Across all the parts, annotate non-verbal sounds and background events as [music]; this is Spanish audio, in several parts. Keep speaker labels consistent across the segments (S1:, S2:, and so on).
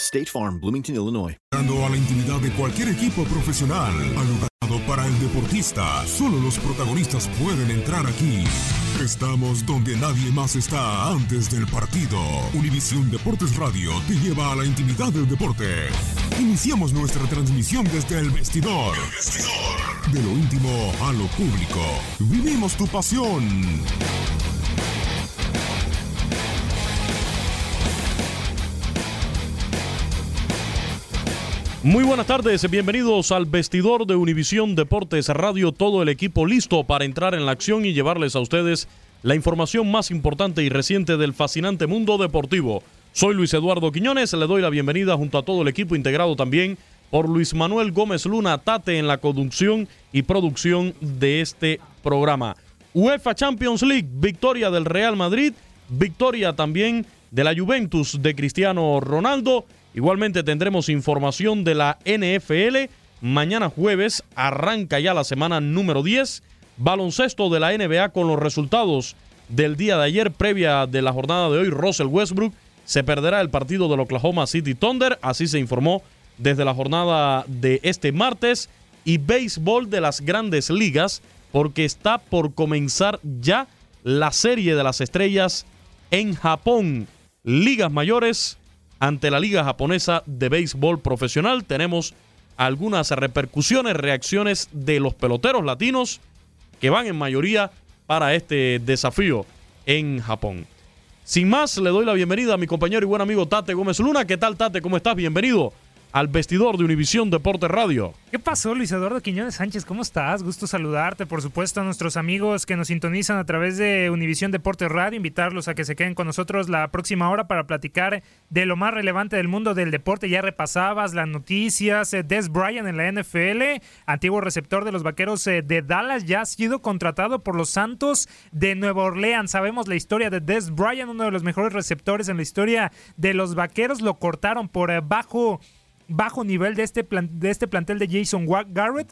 S1: State Farm, Bloomington, Illinois.
S2: Dando a la intimidad de cualquier equipo profesional, alugado para el deportista. Solo los protagonistas pueden entrar aquí. Estamos donde nadie más está antes del partido. Univisión Deportes Radio te lleva a la intimidad del deporte. Iniciamos nuestra transmisión desde el vestidor. De lo íntimo a lo público. Vivimos tu pasión.
S3: Muy buenas tardes, bienvenidos al vestidor de Univisión Deportes Radio, todo el equipo listo para entrar en la acción y llevarles a ustedes la información más importante y reciente del fascinante mundo deportivo. Soy Luis Eduardo Quiñones, le doy la bienvenida junto a todo el equipo integrado también por Luis Manuel Gómez Luna Tate en la conducción y producción de este programa. UEFA Champions League, victoria del Real Madrid, victoria también de la Juventus de Cristiano Ronaldo. Igualmente tendremos información de la NFL. Mañana jueves arranca ya la semana número 10. Baloncesto de la NBA con los resultados del día de ayer, previa de la jornada de hoy. Russell Westbrook se perderá el partido del Oklahoma City Thunder. Así se informó desde la jornada de este martes. Y béisbol de las grandes ligas, porque está por comenzar ya la serie de las estrellas en Japón. Ligas mayores ante la Liga Japonesa de Béisbol Profesional. Tenemos algunas repercusiones, reacciones de los peloteros latinos que van en mayoría para este desafío en Japón. Sin más, le doy la bienvenida a mi compañero y buen amigo Tate Gómez Luna. ¿Qué tal, Tate? ¿Cómo estás? Bienvenido al vestidor de Univisión Deporte Radio.
S4: ¿Qué pasó, Luis Eduardo Quiñones Sánchez? ¿Cómo estás? Gusto saludarte. Por supuesto, a nuestros amigos que nos sintonizan a través de Univisión Deporte Radio, invitarlos a que se queden con nosotros la próxima hora para platicar de lo más relevante del mundo del deporte. Ya repasabas las noticias. eh, Des Bryant en la NFL, antiguo receptor de los vaqueros eh, de Dallas, ya ha sido contratado por los Santos de Nueva Orleans. Sabemos la historia de Des Bryant, uno de los mejores receptores en la historia de los vaqueros. Lo cortaron por eh, bajo bajo nivel de este, plan- de este plantel de Jason Garrett.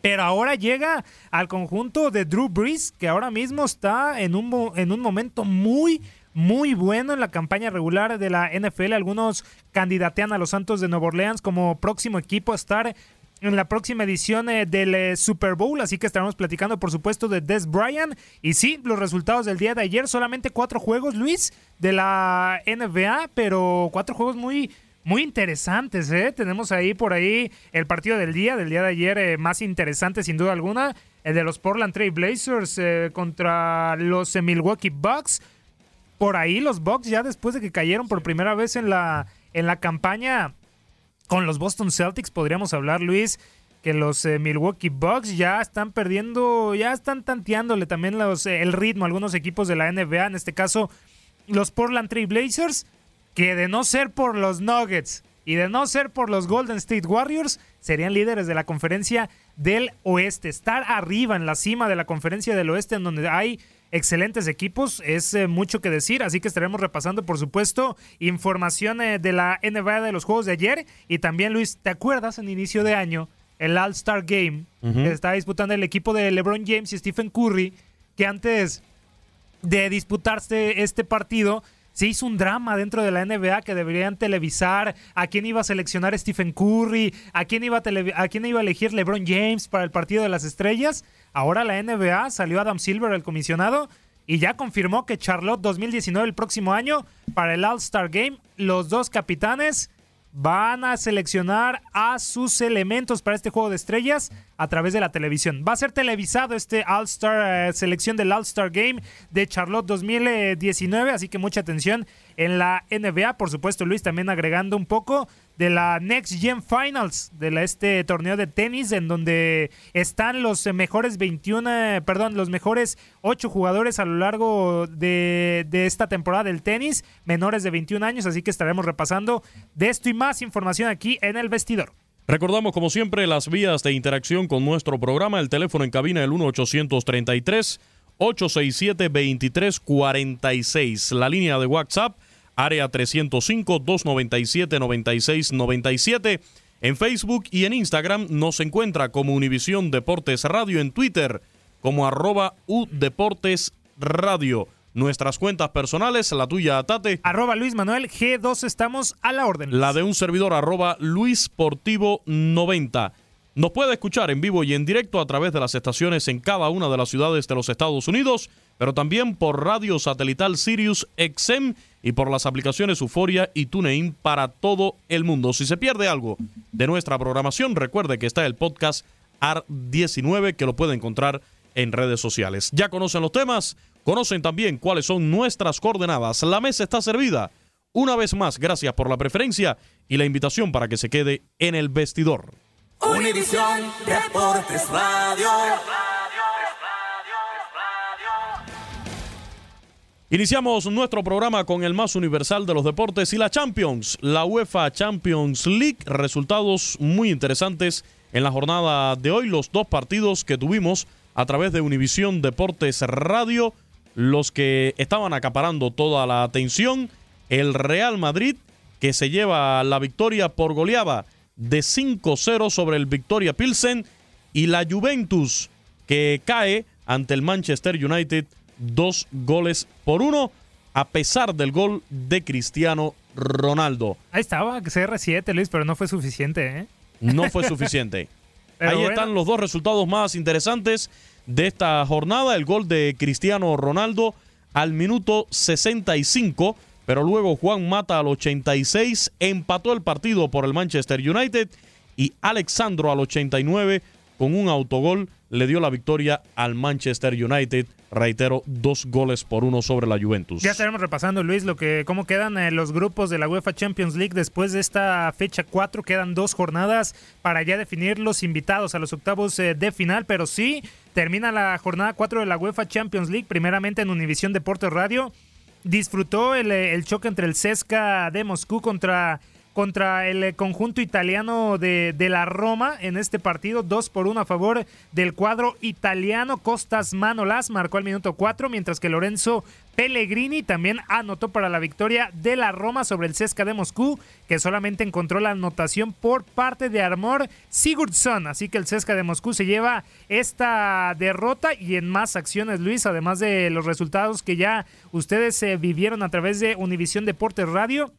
S4: Pero ahora llega al conjunto de Drew Brees, que ahora mismo está en un, en un momento muy, muy bueno en la campaña regular de la NFL. Algunos candidatean a los Santos de Nueva Orleans como próximo equipo a estar en la próxima edición eh, del eh, Super Bowl, así que estaremos platicando por supuesto de Des Bryant y sí, los resultados del día de ayer, solamente cuatro juegos Luis de la NBA, pero cuatro juegos muy muy interesantes, ¿eh? Tenemos ahí por ahí el partido del día, del día de ayer, eh, más interesante sin duda alguna, el de los Portland Trail Blazers eh, contra los Milwaukee Bucks. Por ahí los Bucks ya después de que cayeron por primera vez en la, en la campaña con los Boston Celtics podríamos hablar, Luis, que los eh, Milwaukee Bucks ya están perdiendo, ya están tanteándole también los, el ritmo a algunos equipos de la NBA, en este caso los Portland Trail Blazers, que de no ser por los Nuggets y de no ser por los Golden State Warriors, serían líderes de la conferencia del oeste. Estar arriba en la cima de la conferencia del oeste, en donde hay excelentes equipos, es eh, mucho que decir, así que estaremos repasando, por supuesto, información de la NBA de los juegos de ayer. Y también, Luis, ¿te acuerdas en inicio de año? el All-Star Game, que está disputando el equipo de LeBron James y Stephen Curry, que antes de disputarse este partido, se hizo un drama dentro de la NBA que deberían televisar a quién iba a seleccionar Stephen Curry, a quién iba a, a quién iba a elegir LeBron James para el partido de las estrellas. Ahora la NBA salió Adam Silver, el comisionado, y ya confirmó que Charlotte 2019, el próximo año, para el All-Star Game, los dos capitanes van a seleccionar a sus elementos para este juego de estrellas a través de la televisión. Va a ser televisado este All-Star, eh, selección del All-Star Game de Charlotte 2019, así que mucha atención en la NBA. Por supuesto, Luis también agregando un poco de la Next Gen Finals, de este torneo de tenis, en donde están los mejores 21, perdón, los mejores 8 jugadores a lo largo de, de, esta temporada del tenis, menores de 21 años, así que estaremos repasando de esto y más información aquí en el vestidor.
S3: Recordamos, como siempre, las vías de interacción con nuestro programa, el teléfono en cabina el 1-833. 867-2346, la línea de WhatsApp área 305-297-9697. En Facebook y en Instagram nos encuentra como Univisión Deportes Radio, en Twitter como arroba Deportes Radio. Nuestras cuentas personales, la tuya, Tate.
S4: Arroba Luis Manuel G2, estamos a la orden.
S3: La de un servidor, arroba Luis Portivo 90. Nos puede escuchar en vivo y en directo a través de las estaciones en cada una de las ciudades de los Estados Unidos, pero también por radio satelital Sirius XM y por las aplicaciones Euforia y TuneIn para todo el mundo. Si se pierde algo de nuestra programación, recuerde que está el podcast AR19 que lo puede encontrar en redes sociales. Ya conocen los temas, conocen también cuáles son nuestras coordenadas. La mesa está servida. Una vez más, gracias por la preferencia y la invitación para que se quede en el vestidor.
S5: Univisión Deportes Radio.
S3: Iniciamos nuestro programa con el más universal de los deportes y la Champions, la UEFA Champions League. Resultados muy interesantes en la jornada de hoy. Los dos partidos que tuvimos a través de Univisión Deportes Radio, los que estaban acaparando toda la atención. El Real Madrid, que se lleva la victoria por goleada de 5-0 sobre el Victoria Pilsen. Y la Juventus, que cae ante el Manchester United dos goles por uno, a pesar del gol de Cristiano Ronaldo.
S4: Ahí estaba, CR7, Luis, pero no fue suficiente, ¿eh?
S3: No fue [laughs] suficiente. Ahí están los dos resultados más interesantes de esta jornada. El gol de Cristiano Ronaldo al minuto 65, pero luego Juan Mata al 86 empató el partido por el Manchester United y Alexandro al 89 con un autogol le dio la victoria al Manchester United. Reitero, dos goles por uno sobre la Juventus.
S4: Ya estaremos repasando, Luis, lo que cómo quedan eh, los grupos de la UEFA Champions League después de esta fecha 4. Quedan dos jornadas para ya definir los invitados a los octavos eh, de final, pero sí termina la jornada 4 de la UEFA Champions League, primeramente en Univisión Deportes Radio. Disfrutó el, eh, el choque entre el CSKA de Moscú contra contra el eh, conjunto italiano de, de, la Roma en este partido, 2 por 1 a favor del cuadro italiano. Costas Manolas marcó al minuto 4, mientras que Lorenzo Pellegrini también anotó para la victoria de la Roma sobre el Cesca de Moscú, que solamente encontró la anotación por parte de Armor Sigurdsson. Así que el Cesca de Moscú se lleva esta derrota y en más acciones, Luis, además de los resultados que ya ustedes eh, vivieron a través de Univisión Deportes Radio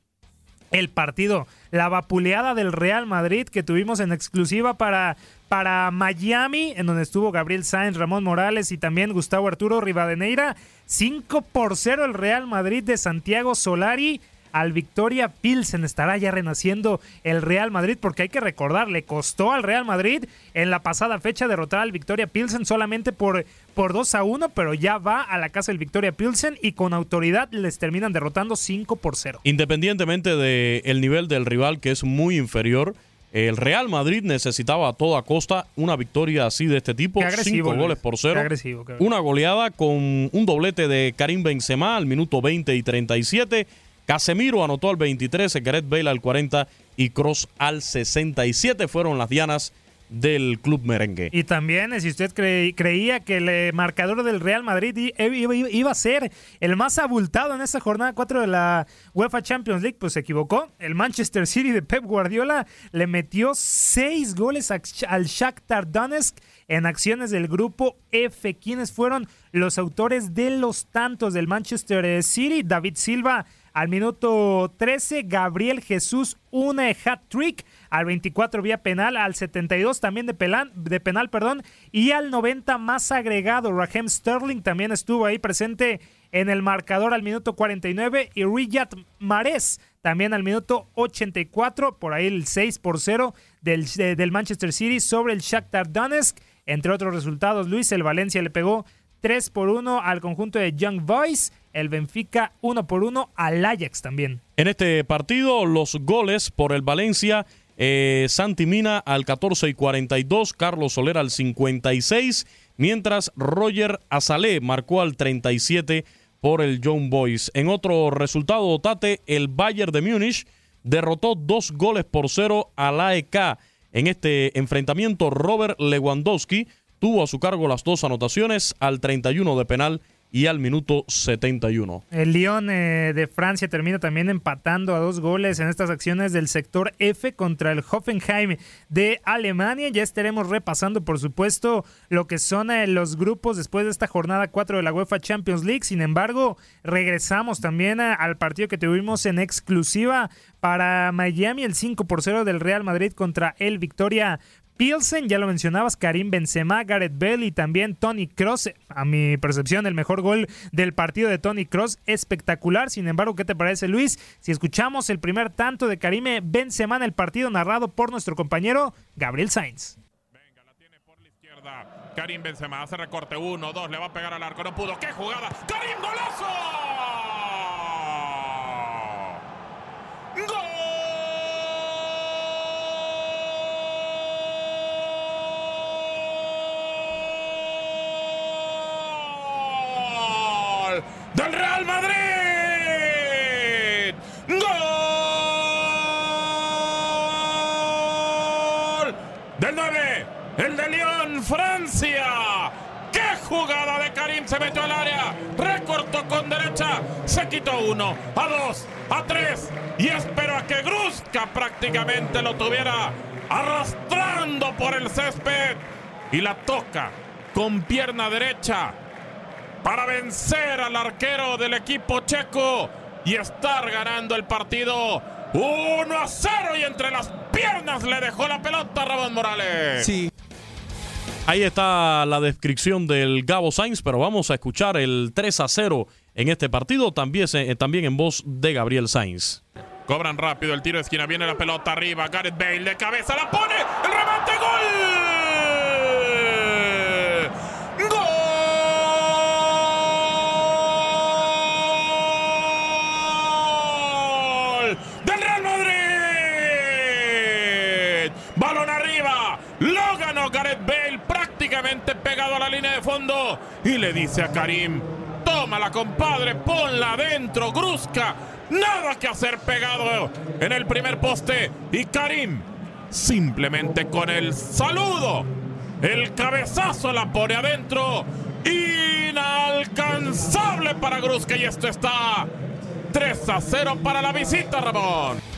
S4: el partido, la vapuleada del Real Madrid que tuvimos en exclusiva para, para Miami, en donde estuvo Gabriel Sainz, Ramón Morales y también Gustavo Arturo Rivadeneira. 5 por 0 el Real Madrid de Santiago Solari al Victoria Pilsen. Estará ya renaciendo el Real Madrid porque hay que recordar, le costó al Real Madrid en la pasada fecha derrotar al Victoria Pilsen solamente por, por 2 a 1, pero ya va a la casa del Victoria Pilsen y con autoridad les terminan derrotando 5 por 0.
S3: Independientemente del nivel del rival que es muy inferior, el Real Madrid necesitaba a toda costa una victoria así de este tipo, cinco goles por cero. Una goleada con un doblete de Karim Benzema al minuto 20 y 37. Casemiro anotó al 23, Gareth Bale al 40 y Cross al 67. Fueron las dianas del club merengue.
S4: Y también, si usted creía que el marcador del Real Madrid iba, a ser el más abultado en esta jornada 4 de la UEFA Champions League, pues se equivocó. El Manchester City de Pep Guardiola le metió seis goles al Shakhtar Donetsk en acciones del grupo F. ¿Quiénes fueron los autores de los tantos del Manchester City? David Silva al minuto 13, Gabriel Jesús, una hat-trick. Al 24 vía penal, al 72 también de, de penal, perdón. Y al 90 más agregado, Raheem Sterling también estuvo ahí presente en el marcador al minuto 49. Y Riyad Mahrez también al minuto 84, por ahí el 6 por 0 del, del Manchester City sobre el Shakhtar Donetsk. Entre otros resultados, Luis, el Valencia le pegó 3 por 1 al conjunto de Young Boys el Benfica 1 por 1 al Ajax también.
S3: En este partido, los goles por el Valencia, eh, Santi Mina al 14 y 42, Carlos Soler al 56, mientras Roger Azalé marcó al 37 por el John Boys. En otro resultado, Tate, el Bayern de Múnich derrotó dos goles por cero al AEK. En este enfrentamiento, Robert Lewandowski tuvo a su cargo las dos anotaciones al 31 de penal y al minuto 71.
S4: El Lyon eh, de Francia termina también empatando a dos goles en estas acciones del sector F contra el Hoffenheim de Alemania. Ya estaremos repasando, por supuesto, lo que son eh, los grupos después de esta jornada 4 de la UEFA Champions League. Sin embargo, regresamos también eh, al partido que tuvimos en exclusiva para Miami, el 5 por 0 del Real Madrid contra el Victoria Pilsen, ya lo mencionabas, Karim Benzema, Gareth Bale y también Tony Cross. A mi percepción, el mejor gol del partido de Tony Cross, espectacular. Sin embargo, ¿qué te parece, Luis? Si escuchamos el primer tanto de Karim Benzema en el partido narrado por nuestro compañero Gabriel Sainz.
S6: Venga, la tiene por la izquierda. Karim Benzema hace recorte uno, dos, le va a pegar al arco, no pudo. ¡Qué jugada! ¡Karim golazo! ¡Gol! Madrid. ¡Gol! Del 9, el de Lyon, Francia. ¡Qué jugada de Karim! Se metió al área, recortó con derecha, se quitó uno, a dos, a tres y esperó a que Grusca prácticamente lo tuviera arrastrando por el césped y la toca con pierna derecha para vencer al arquero del equipo checo y estar ganando el partido 1 a 0 y entre las piernas le dejó la pelota a Ramón Morales.
S3: Sí. Ahí está la descripción del Gabo Sainz, pero vamos a escuchar el 3 a 0 en este partido, también, eh, también en voz de Gabriel Sainz.
S6: Cobran rápido el tiro de esquina, viene la pelota arriba, Gareth Bale de cabeza, la pone, el remate, gol. A la línea de fondo y le dice a Karim, tómala compadre, ponla adentro, Grusca, nada que hacer pegado en el primer poste y Karim simplemente con el saludo, el cabezazo la pone adentro, inalcanzable para Grusca y esto está 3 a 0 para la visita Ramón.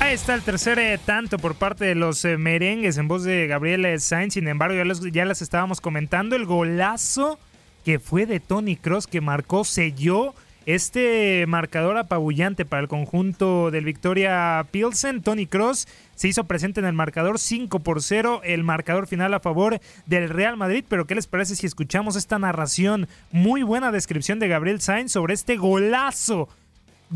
S4: Ahí está el tercer eh, tanto por parte de los eh, merengues en voz de Gabriel eh, Sainz. Sin embargo, ya, ya las estábamos comentando. El golazo que fue de Tony Cross que marcó, selló este marcador apabullante para el conjunto del Victoria Pilsen. Tony Cross se hizo presente en el marcador 5 por 0, el marcador final a favor del Real Madrid. Pero ¿qué les parece si escuchamos esta narración? Muy buena descripción de Gabriel Sainz sobre este golazo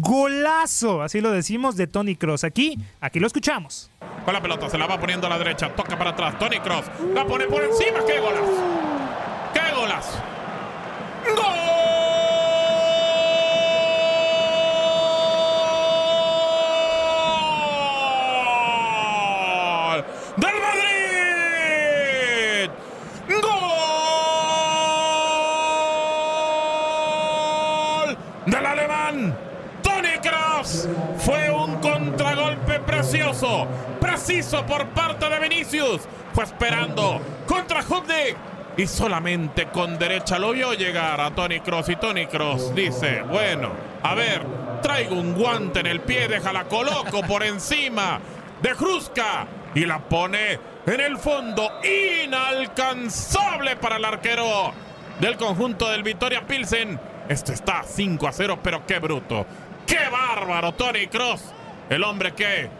S4: Golazo, así lo decimos, de Tony Cross. Aquí, aquí lo escuchamos.
S6: Con la pelota se la va poniendo a la derecha, toca para atrás. Tony Cross la pone por encima. ¡Qué golazo! ¡Qué golazo! ¡Gol! Preciso por parte de Vinicius. Fue esperando contra Hubnik y solamente con derecha lo vio llegar a Tony Cross y Tony Cross dice, bueno, a ver, traigo un guante en el pie, déjala coloco por encima de Kruska y la pone en el fondo inalcanzable para el arquero del conjunto del Victoria Pilsen. Esto está 5 a 0, pero qué bruto. ¡Qué bárbaro Tony Cross! El hombre que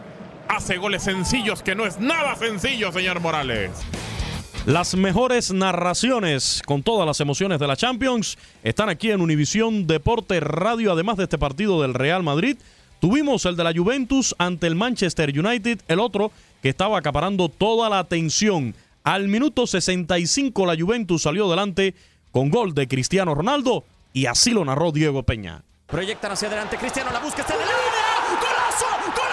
S6: hace goles sencillos, que no es nada sencillo, señor Morales.
S3: Las mejores narraciones con todas las emociones de la Champions están aquí en Univisión Deporte Radio, además de este partido del Real Madrid. Tuvimos el de la Juventus ante el Manchester United, el otro que estaba acaparando toda la atención. Al minuto 65 la Juventus salió delante con gol de Cristiano Ronaldo y así lo narró Diego Peña.
S7: Proyectan hacia adelante, Cristiano la busca, está en el área. ¡Golazo! ¡Golazo! ¡Golazo!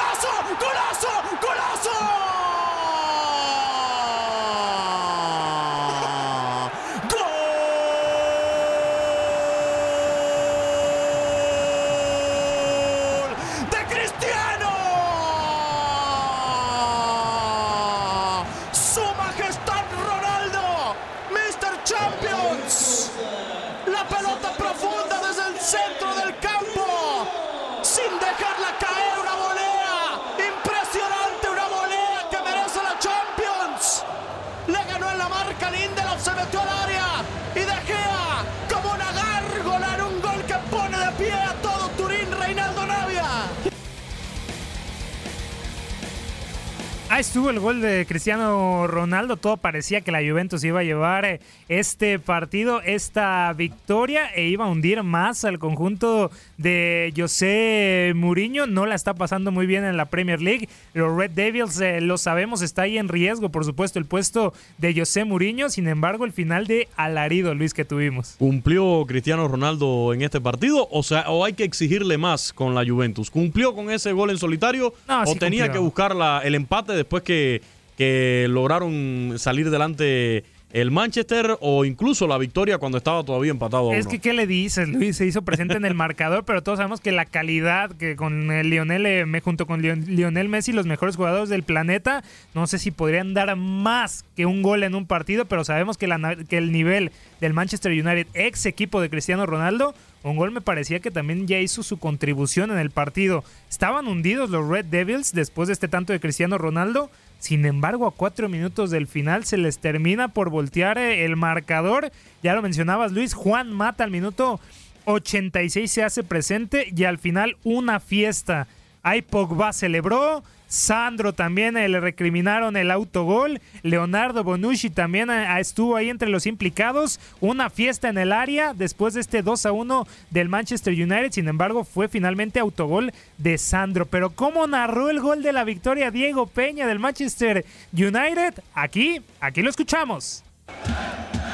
S4: Ahí estuvo el gol de Cristiano Ronaldo. Todo parecía que la Juventus iba a llevar eh, este partido, esta victoria e iba a hundir más al conjunto de José Mourinho. No la está pasando muy bien en la Premier League. Los Red Devils, eh, lo sabemos, está ahí en riesgo, por supuesto, el puesto de José Mourinho. Sin embargo, el final de alarido, Luis, que tuvimos.
S3: ¿Cumplió Cristiano Ronaldo en este partido? O sea, o hay que exigirle más con la Juventus. ¿Cumplió con ese gol en solitario?
S4: No,
S3: ¿O
S4: sí
S3: tenía
S4: cumplió.
S3: que buscar la- el empate después que, que lograron salir delante el Manchester o incluso la victoria cuando estaba todavía empatado a
S4: Es
S3: uno?
S4: que, ¿qué le dices, Luis? Se hizo presente en el [laughs] marcador, pero todos sabemos que la calidad que con el Lionel, eh, junto con Lion- Lionel Messi, los mejores jugadores del planeta, no sé si podrían dar más que un gol en un partido, pero sabemos que, la que el nivel del Manchester United, ex equipo de Cristiano Ronaldo, un gol me parecía que también ya hizo su contribución en el partido. Estaban hundidos los Red Devils después de este tanto de Cristiano Ronaldo. Sin embargo, a cuatro minutos del final se les termina por voltear eh, el marcador. Ya lo mencionabas, Luis. Juan Mata al minuto 86 se hace presente y al final una fiesta. Ahí Pogba celebró. Sandro también eh, le recriminaron el autogol. Leonardo Bonucci también eh, estuvo ahí entre los implicados. Una fiesta en el área después de este 2 a 1 del Manchester United. Sin embargo, fue finalmente autogol de Sandro. Pero ¿cómo narró el gol de la victoria Diego Peña del Manchester United? Aquí, aquí lo escuchamos.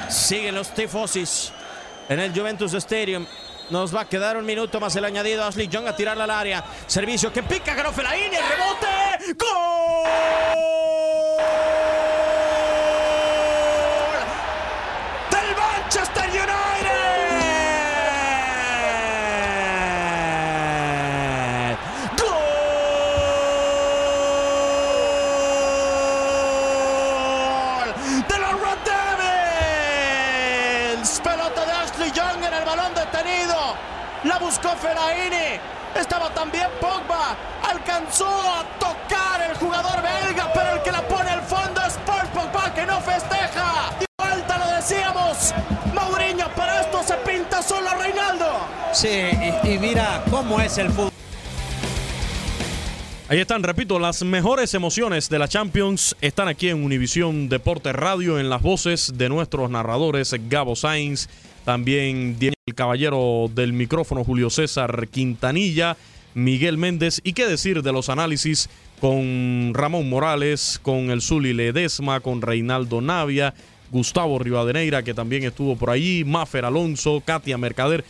S7: Siguen los tifosis en el Juventus Stadium. Nos va a quedar un minuto más el añadido. Ashley Young a tirarla al área. Servicio que pica, ganó Fellaini, el rebote. ¡Gol! Del Manchester United. ¡Gol! De los Red Devils. Pelota de Ashley Young en el balón detenido. La buscó Fellaini. Estaba también Pogba. Alcanzó a tocar el jugador belga, pero el que la pone al fondo es Paul Pogba que no festeja. Y falta, lo decíamos. Mourinho, para esto se pinta solo Reinaldo.
S8: Sí, y, y mira cómo es el fútbol.
S3: Ahí están, repito, las mejores emociones de la Champions están aquí en Univisión Deporte Radio, en las voces de nuestros narradores Gabo Sainz, también el caballero del micrófono Julio César Quintanilla, Miguel Méndez. Y qué decir de los análisis con Ramón Morales, con el Zuli Ledesma, con Reinaldo Navia, Gustavo Rivadeneira, que también estuvo por allí, Mafer Alonso, Katia Mercader.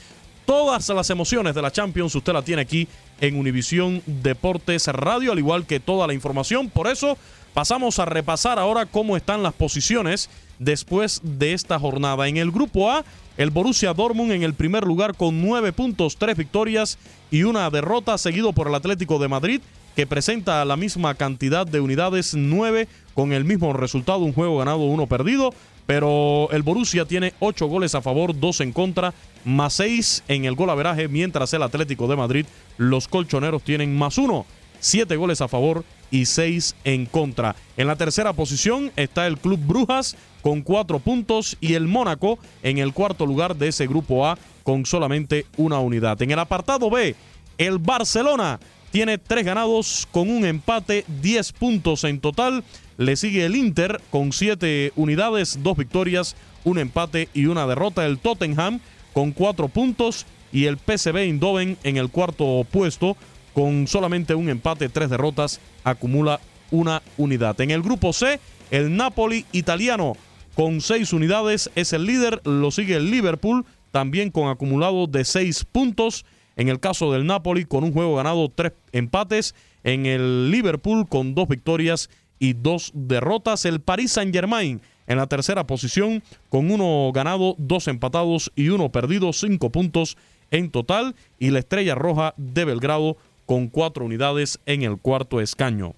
S3: Todas las emociones de la Champions usted la tiene aquí en Univisión Deportes Radio, al igual que toda la información. Por eso pasamos a repasar ahora cómo están las posiciones después de esta jornada. En el grupo A, el Borussia Dortmund en el primer lugar con nueve puntos, tres victorias y una derrota, seguido por el Atlético de Madrid que presenta la misma cantidad de unidades, 9 con el mismo resultado, un juego ganado, uno perdido. Pero el Borussia tiene 8 goles a favor, 2 en contra, más 6 en el gol averaje, mientras el Atlético de Madrid, los colchoneros tienen más 1, 7 goles a favor y 6 en contra. En la tercera posición está el Club Brujas con 4 puntos y el Mónaco en el cuarto lugar de ese grupo A con solamente una unidad. En el apartado B, el Barcelona tiene tres ganados con un empate, 10 puntos en total. Le sigue el Inter con 7 unidades, 2 victorias, un empate y una derrota. El Tottenham con 4 puntos y el PSV Eindhoven en el cuarto puesto con solamente un empate, 3 derrotas, acumula una unidad. En el grupo C, el Napoli italiano con 6 unidades es el líder, lo sigue el Liverpool también con acumulado de 6 puntos. En el caso del Napoli, con un juego ganado, tres empates. En el Liverpool, con dos victorias y dos derrotas. El Paris Saint-Germain en la tercera posición, con uno ganado, dos empatados y uno perdido, cinco puntos en total. Y la Estrella Roja de Belgrado con cuatro unidades en el cuarto escaño.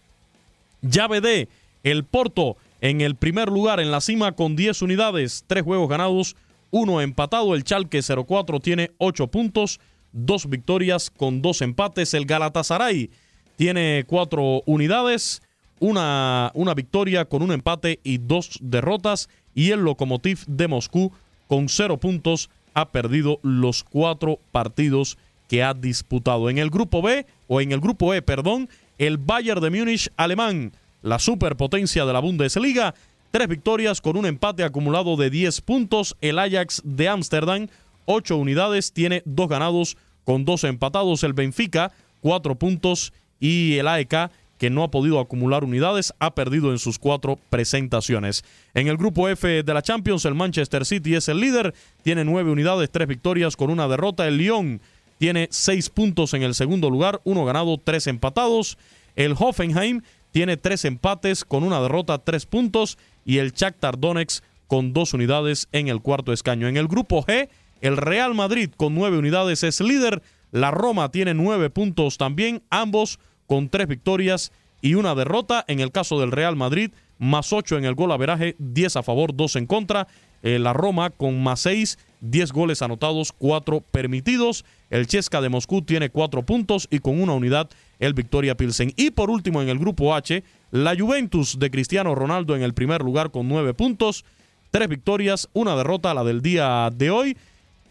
S3: Llave D, el Porto en el primer lugar en la cima con 10 unidades, tres juegos ganados, uno empatado. El Chalque 04 tiene ocho puntos dos victorias con dos empates. El Galatasaray tiene cuatro unidades, una, una victoria con un empate y dos derrotas. Y el Lokomotiv de Moscú con cero puntos ha perdido los cuatro partidos que ha disputado. En el grupo B, o en el grupo E, perdón, el Bayern de Múnich alemán, la superpotencia de la Bundesliga, tres victorias con un empate acumulado de 10 puntos. El Ajax de Ámsterdam, ocho unidades, tiene dos ganados con dos empatados. El Benfica, cuatro puntos. Y el AEK, que no ha podido acumular unidades, ha perdido en sus cuatro presentaciones. En el grupo F de la Champions, el Manchester City es el líder. Tiene nueve unidades, tres victorias con una derrota. El Lyon tiene seis puntos en el segundo lugar, uno ganado, tres empatados. El Hoffenheim tiene tres empates con una derrota, tres puntos. Y el Shakhtar Donetsk con dos unidades en el cuarto escaño. En el grupo G, el Real Madrid con nueve unidades es líder. La Roma tiene nueve puntos también, ambos con tres victorias y una derrota. En el caso del Real Madrid, más ocho en el gol averaje, diez a favor, dos en contra. Eh, la Roma con más seis, diez goles anotados, cuatro permitidos. El Chesca de Moscú tiene cuatro puntos y con una unidad el Victoria Pilsen. Y por último, en el grupo H, la Juventus de Cristiano Ronaldo en el primer lugar con nueve puntos, tres victorias, una derrota, la del día de hoy.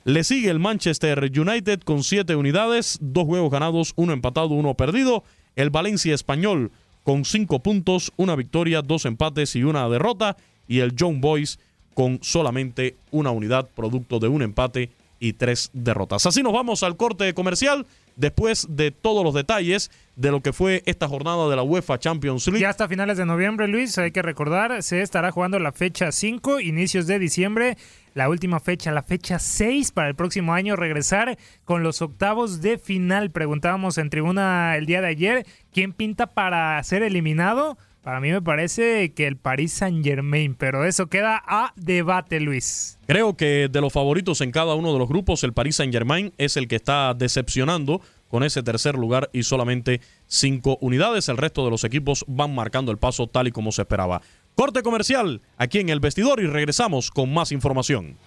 S3: Le sigue el Manchester United con siete unidades, dos juegos ganados, uno empatado, uno perdido. El Valencia Español con cinco puntos, una victoria, dos empates y una derrota. Y el John Boys con solamente una unidad, producto de un empate y tres derrotas. Así nos vamos al corte comercial después de todos los detalles de lo que fue esta jornada de la UEFA Champions League.
S4: Ya hasta finales de noviembre, Luis, hay que recordar, se estará jugando la fecha 5, inicios de diciembre, la última fecha, la fecha 6 para el próximo año, regresar con los octavos de final. Preguntábamos en tribuna el día de ayer, ¿quién pinta para ser eliminado? Para mí me parece que el Paris Saint Germain, pero eso queda a debate, Luis.
S3: Creo que de los favoritos en cada uno de los grupos, el Paris Saint Germain es el que está decepcionando con ese tercer lugar y solamente cinco unidades. El resto de los equipos van marcando el paso tal y como se esperaba. Corte comercial aquí en el vestidor y regresamos con más información.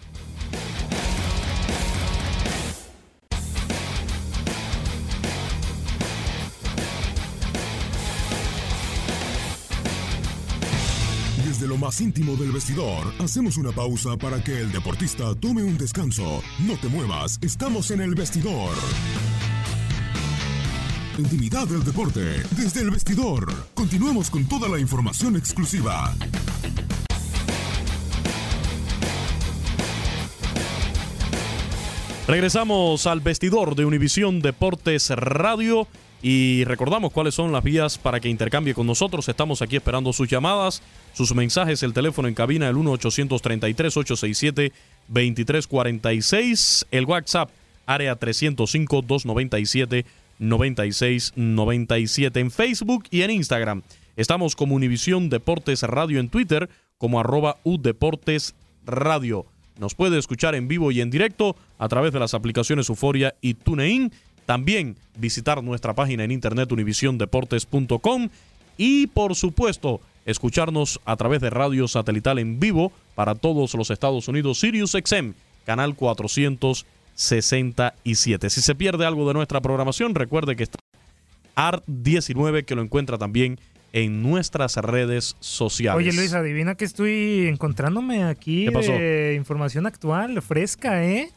S2: Más íntimo del vestidor, hacemos una pausa para que el deportista tome un descanso. No te muevas, estamos en el vestidor. Intimidad del deporte, desde el vestidor. Continuamos con toda la información exclusiva.
S3: Regresamos al vestidor de Univisión Deportes Radio y recordamos cuáles son las vías para que intercambie con nosotros. Estamos aquí esperando sus llamadas, sus mensajes, el teléfono en cabina, el 1-833-867-2346, el WhatsApp, área 305-297-9697 en Facebook y en Instagram. Estamos como Univisión Deportes Radio en Twitter, como arroba Udeportes Radio. Nos puede escuchar en vivo y en directo a través de las aplicaciones Euforia y TuneIn. También visitar nuestra página en internet univisiondeportes.com y por supuesto escucharnos a través de radio satelital en vivo para todos los Estados Unidos Sirius XM, canal 467. Si se pierde algo de nuestra programación, recuerde que está ART19 que lo encuentra también en nuestras redes sociales.
S4: Oye Luis, adivina que estoy encontrándome aquí de información actual, fresca, ¿eh?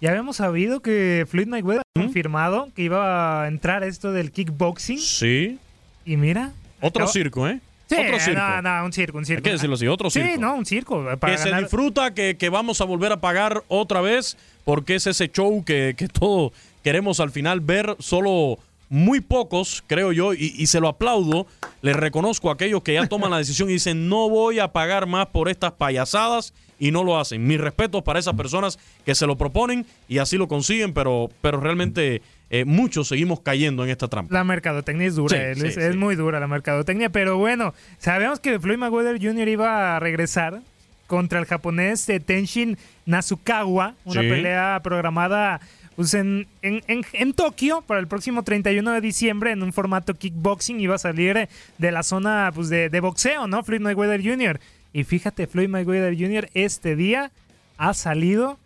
S4: Ya habíamos sabido que Floyd Mayweather ha confirmado que iba a entrar esto del kickboxing.
S3: Sí.
S4: Y mira.
S3: Otro circo, ¿eh?
S4: Sí,
S3: otro circo.
S4: No, no, un circo, un circo.
S3: Hay que decirlo así, otro circo.
S4: Sí, no, un circo.
S3: que se disfruta, que, que, vamos a volver a pagar otra vez, porque es ese show que, que todos queremos al final ver solo muy pocos, creo yo, y, se lo aplaudo, les reconozco a aquellos que ya toman la decisión y dicen no voy a pagar más por estas payasadas y no lo hacen. Mis respetos para esas personas que se lo proponen y así lo consiguen, pero, pero realmente eh, muchos seguimos cayendo en esta trampa.
S4: La mercadotecnia es dura, es, muy dura la mercadotecnia, pero bueno, sabemos que Floyd Mayweather Jr. iba a regresar contra el japonés Tenshin Nasukawa, una pelea programada pues en, en, Tokio, para el próximo 31 de diciembre, en un formato kickboxing, iba a salir de la zona pues, de, boxeo, ¿no? Floyd Mayweather Jr. Y fíjate, Floyd Mayweather Jr. este día ha salido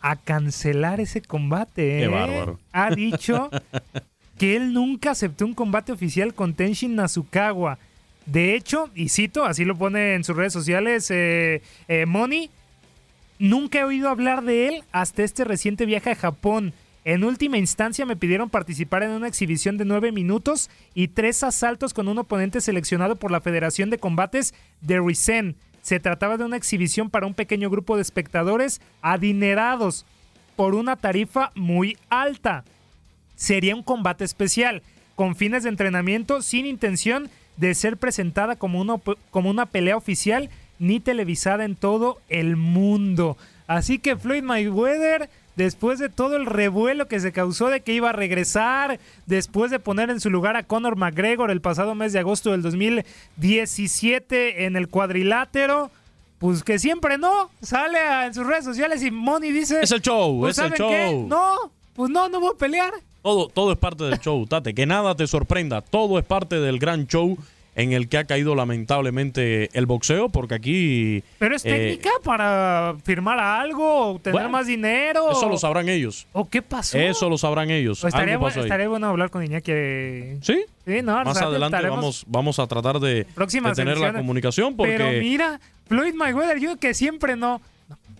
S4: a cancelar ese combate.
S3: Qué
S4: ¿eh?
S3: bárbaro.
S4: Ha dicho que él nunca aceptó un combate oficial con Tenshin Nasukawa. De hecho, y cito, así lo pone en sus redes sociales, eh, eh Money, Nunca he oído hablar de él hasta este reciente viaje a Japón. En última instancia me pidieron participar en una exhibición de nueve minutos y tres asaltos con un oponente seleccionado por la Federación de Combates de Risen. Se trataba de una exhibición para un pequeño grupo de espectadores adinerados por una tarifa muy alta. Sería un combate especial, con fines de entrenamiento sin intención de ser presentada como, como una pelea oficial ni televisada en todo el mundo. Así que Floyd Mayweather, después de todo el revuelo que se causó de que iba a regresar, después de poner en su lugar a Conor McGregor el pasado mes de agosto del 2017 en el cuadrilátero, pues que siempre no, sale en sus redes sociales y Money dice...
S3: Es el show,
S4: pues,
S3: es el show.
S4: No, pues no, no voy a pelear.
S3: Todo, todo es parte del show, Tate, que nada te sorprenda, todo es parte del gran show en el que ha caído lamentablemente el boxeo, porque aquí...
S4: Pero es
S3: eh,
S4: técnica para firmar algo, tener más dinero.
S3: Eso lo sabrán ellos.
S4: ¿O qué pasó?
S3: Eso lo sabrán ellos.
S4: Pues estaría, bueno, hablar con Iñaki.
S3: ¿Sí?
S4: Sí, no,
S3: Más adelante vamos, vamos a tratar de, de tener la comunicación porque...
S4: Pero mira, Floyd Mayweather, yo que siempre no...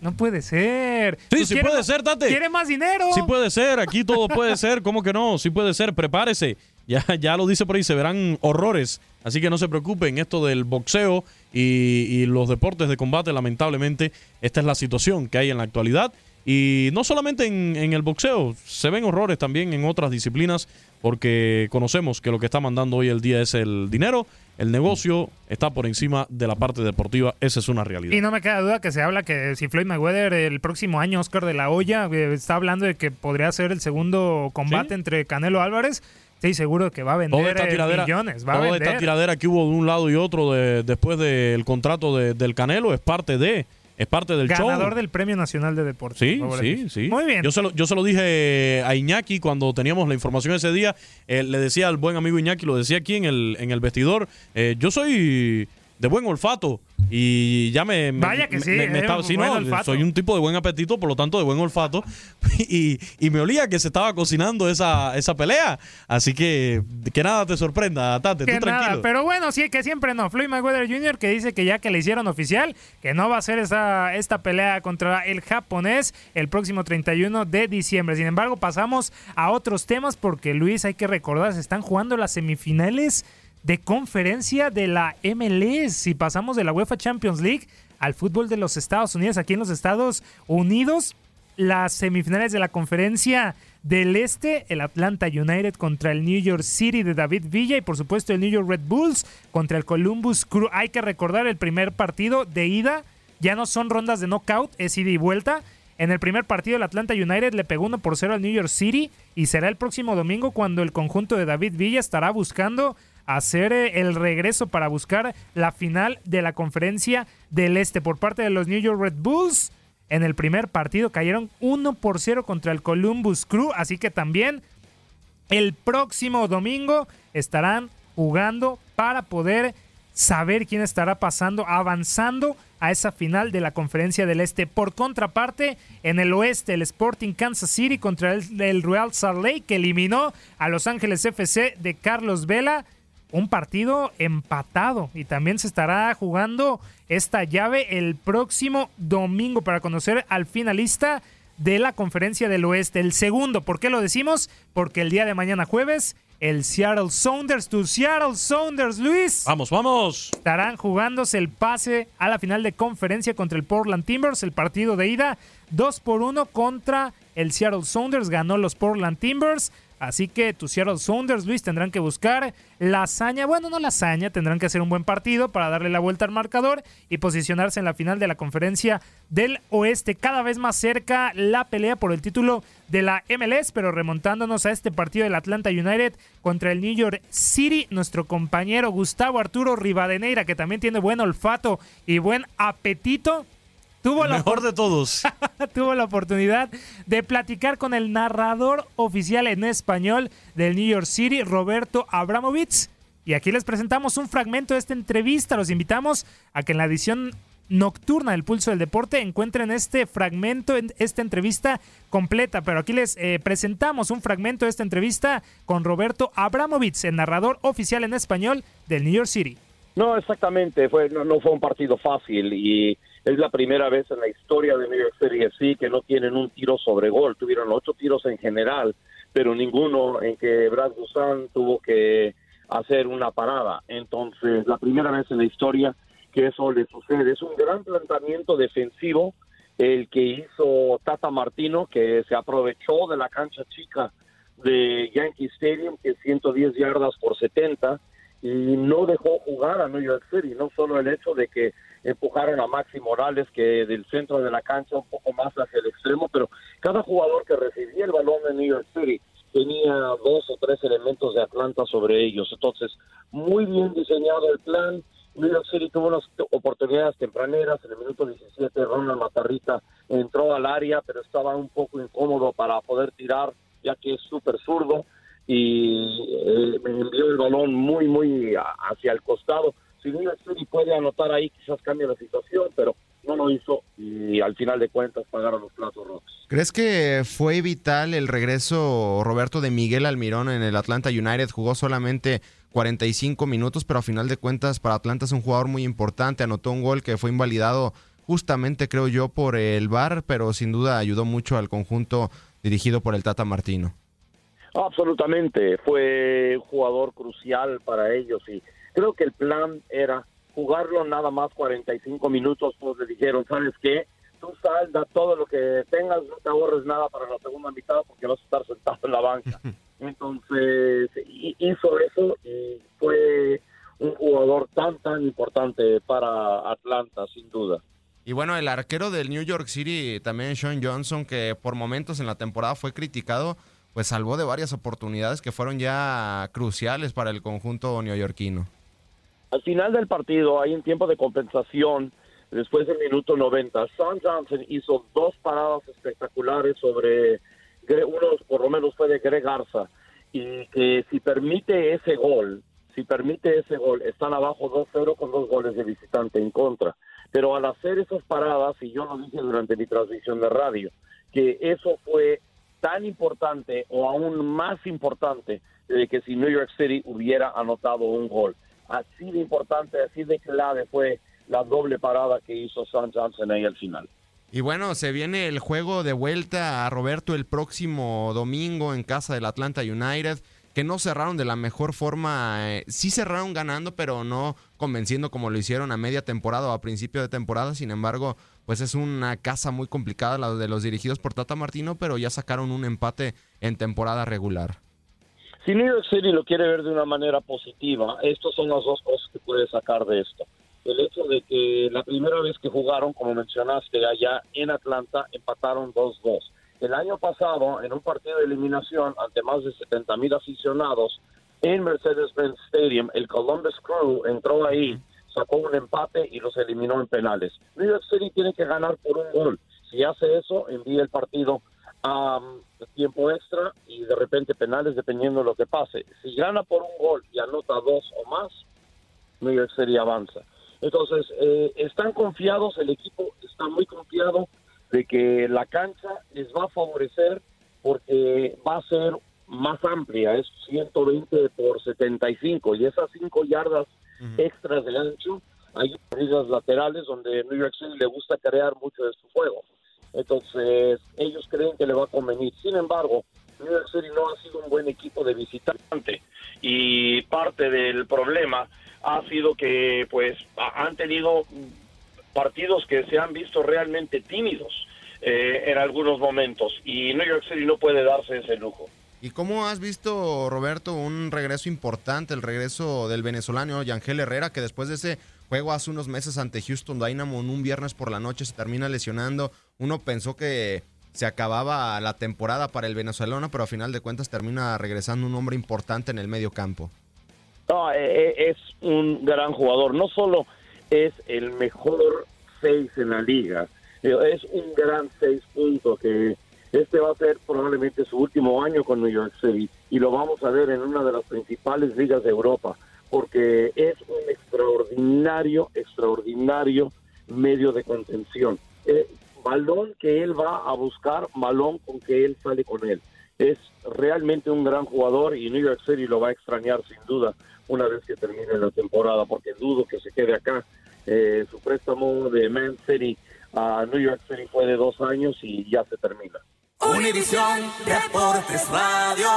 S4: No puede ser.
S3: Sí, sí puede ser, Tate.
S4: Quiere más dinero.
S3: Sí puede ser, aquí todo puede ser. ¿Cómo que no? Sí puede ser, prepárese. Ya, ya lo dice por ahí, se verán horrores. Así que no se preocupen, esto del boxeo y, los deportes de combate, lamentablemente, esta es la situación que hay en la actualidad. Y no solamente en, en, el boxeo, se ven horrores también en otras disciplinas, porque conocemos que lo que está mandando hoy el día es el dinero, el negocio está por encima de la parte deportiva, esa es una realidad.
S4: Y no me queda duda que se habla que si Floyd Mayweather el próximo año, Oscar de la Hoya, eh, está hablando de que podría ser el segundo combate entre Canelo Álvarez Sí, seguro que va a vender millones. Va
S3: toda esta tiradera que hubo de un lado y otro de, después del contrato del Canelo es parte de es parte del
S4: Ganador
S3: show.
S4: Ganador del Premio Nacional de Deportes.
S3: Sí, sí, sí.
S4: Muy bien.
S3: Yo se, lo, yo se lo dije a Iñaki cuando teníamos la información ese día. Eh, le decía al buen amigo Iñaki, lo decía aquí en el, en el vestidor. Eh, yo soy de buen olfato. Y ya me.
S4: Vaya que sí.
S3: Me,
S4: eh,
S3: soy un tipo de buen apetito, por lo tanto de buen olfato. [laughs] Y, y, me olía que se estaba cocinando esa, esa pelea. Así que que nada te sorprenda, Tate, tú tranquilo.
S4: Pero bueno, sí, que siempre no. Floyd Mayweather Jr., que dice que ya que le hicieron oficial, que no va a ser esa, esta pelea contra el japonés el próximo 31 de diciembre. Sin embargo, pasamos a otros temas porque, Luis, hay que recordar, se están jugando las semifinales de conferencia de la MLS. Si pasamos de la UEFA Champions League al fútbol de los Estados Unidos, aquí en los Estados Unidos, las semifinales de la conferencia del Este, el Atlanta United contra el New York City de David Villa y por supuesto el New York Red Bulls contra el Columbus Crew. Hay que recordar el primer partido de ida, ya no son rondas de knockout, es ida y vuelta. En el primer partido el Atlanta United le pegó 1 por 0 al New York City y será el próximo domingo cuando el conjunto de David Villa estará buscando hacer eh, el regreso para buscar la final de la conferencia del Este. Por parte de los New York Red Bulls en el primer partido cayeron 1 por 0 contra el Columbus Crew, así que también el próximo domingo estarán jugando para poder saber quién estará pasando, avanzando a esa final de la conferencia del Este. Por contraparte, en el oeste, el Sporting Kansas City contra el, el Real Salt Lake, que eliminó a Los Ángeles FC de Carlos Vela un partido empatado y también se estará jugando esta llave el próximo domingo para conocer al finalista de la conferencia del oeste. El segundo, ¿por qué lo decimos? Porque el día de mañana jueves el Seattle Sounders, tu Seattle Sounders, Luis.
S3: Vamos, vamos.
S4: Estarán jugándose el pase a la final de conferencia contra el Portland Timbers, el partido de ida 2 por 1 contra el Seattle Sounders, ganó los Portland Timbers. Así que tus Seattle Sounders, Luis, tendrán que buscar la hazaña, bueno, no la hazaña, tendrán que hacer un buen partido para darle la vuelta al marcador y posicionarse en la final de la conferencia del oeste. Cada vez más cerca la pelea por el título de la MLS, pero remontándonos a este partido del Atlanta United contra el New York City, nuestro compañero Gustavo Arturo Rivadeneira, que también tiene buen olfato y buen apetito, Tuvo
S3: la mejor de todos. [laughs]
S4: tuvo la oportunidad de platicar con el narrador oficial en español del New York City, Roberto Abramovich. Y aquí les presentamos un fragmento de esta entrevista. Los invitamos a que en la edición nocturna del Pulso del Deporte encuentren este fragmento, esta entrevista completa. Pero aquí les eh, presentamos un fragmento de esta entrevista con Roberto Abramovich, el narrador oficial en español del New York City.
S9: No, exactamente. Fue, no fue un partido fácil y es la primera vez en la historia de New York City FC que no tienen un tiro sobre gol. Tuvieron ocho tiros en general, pero ninguno en que Brad Guzan tuvo que hacer una parada. Entonces, la primera vez en la historia que eso le sucede. Es un gran planteamiento defensivo el que hizo Tata Martino, que se aprovechó de la cancha chica de Yankee Stadium, que es 110 yardas por 70, y no dejó jugar a New York City. No solo el hecho de que empujaron a Maxi Morales que del centro de la cancha un poco más hacia el extremo, pero cada jugador que recibía el balón de New York City tenía dos o tres elementos de Atlanta sobre ellos. Entonces, muy bien diseñado el plan. New York City tuvo unas oportunidades tempraneras. En el minuto 17, Ronald Matarrita entró al área, pero estaba un poco incómodo para poder tirar, ya que es súper zurdo. Y eh, me envió el balón muy, muy hacia el costado si New York City puede anotar ahí, quizás cambie la situación, pero no lo hizo y al final de cuentas pagaron los platos rojos.
S10: ¿Crees que fue vital el regreso, Roberto, de Miguel Almirón en el Atlanta United? Jugó solamente 45 minutos, pero a final de cuentas para Atlanta es un jugador muy importante. Anotó un gol que fue invalidado justamente, creo yo, por el VAR, pero sin duda ayudó mucho al conjunto dirigido por el Tata Martino.
S9: Absolutamente, fue un jugador crucial para ellos y Creo que el plan era jugarlo nada más 45 minutos, pues le dijeron, ¿sabes qué? Tú salda todo lo que tengas, no te ahorres nada para la segunda mitad porque vas a estar sentado en la banca. [laughs] Entonces hizo eso y fue un jugador tan, tan importante para Atlanta, sin duda.
S10: Y bueno, el arquero del New York City, también Sean Johnson, que por momentos en la temporada fue criticado, pues salvó de varias oportunidades que fueron ya cruciales para el conjunto neoyorquino.
S9: Al final del partido, hay un tiempo de compensación, después del minuto 90, Sean Johnson hizo dos paradas espectaculares sobre, uno por lo menos fue de Greg Garza, y que si permite ese gol, si permite ese gol, están abajo 2-0 con dos goles de visitante en contra. Pero al hacer esas paradas, y yo lo dije durante mi transmisión de radio, que eso fue tan importante o aún más importante de que si New York City hubiera anotado un gol así de importante, así de clave fue la doble parada que hizo San Johnson ahí al final.
S10: Y bueno, se viene el juego de vuelta a Roberto el próximo domingo en casa del Atlanta United. Que no cerraron de la mejor forma. eh, sí cerraron ganando, pero no convenciendo como lo hicieron a media temporada o a principio de temporada. Sin embargo, pues es una casa muy complicada la de los dirigidos por Tata Martino, pero ya sacaron un empate en temporada regular.
S9: Si New York City lo quiere ver de una manera positiva, estas son las dos cosas que puede sacar de esto. El hecho de que la primera vez que jugaron, como mencionaste, allá en Atlanta, empataron 2-2. El año pasado, en un partido de eliminación ante más de 70 mil aficionados en Mercedes-Benz Stadium, el Columbus Crew entró ahí, sacó un empate y los eliminó en penales. New York City tiene que ganar por un gol. Si hace eso, envía el partido a um, tiempo extra y de repente penales dependiendo de lo que pase. Si gana por un gol y anota dos o más, New York City avanza. Entonces, eh, están confiados, el equipo está muy confiado de que la cancha les va a favorecer porque va a ser más amplia, es 120 por 75 y esas 5 yardas extras de ancho, hay corridas laterales donde New York City le gusta crear mucho de su juego. Entonces, ellos creen que le va a convenir. Sin embargo, New York City no ha sido un buen equipo de visitante y parte del problema ha sido que pues ha- han tenido partidos que se han visto realmente tímidos eh, en algunos momentos y New York City no puede darse ese lujo.
S10: ¿Y cómo has visto, Roberto, un regreso importante, el regreso del venezolano Yangel Herrera, que después de ese juego hace unos meses ante Houston Dynamo en un viernes por la noche se termina lesionando? Uno pensó que se acababa la temporada para el venezolano, pero a final de cuentas termina regresando un hombre importante en el medio campo.
S9: No, eh, eh, es un gran jugador. No solo es el mejor seis en la liga, eh, es un gran seis puntos que este va a ser probablemente su último año con New York City y lo vamos a ver en una de las principales ligas de Europa porque es un extraordinario, extraordinario medio de contención. Eh, balón que él va a buscar, balón con que él sale con él. Es realmente un gran jugador y New York City lo va a extrañar sin duda una vez que termine la temporada, porque dudo que se quede acá. Eh, su préstamo de Man City a New York City fue de dos años y ya se termina.
S5: Univisión Radio.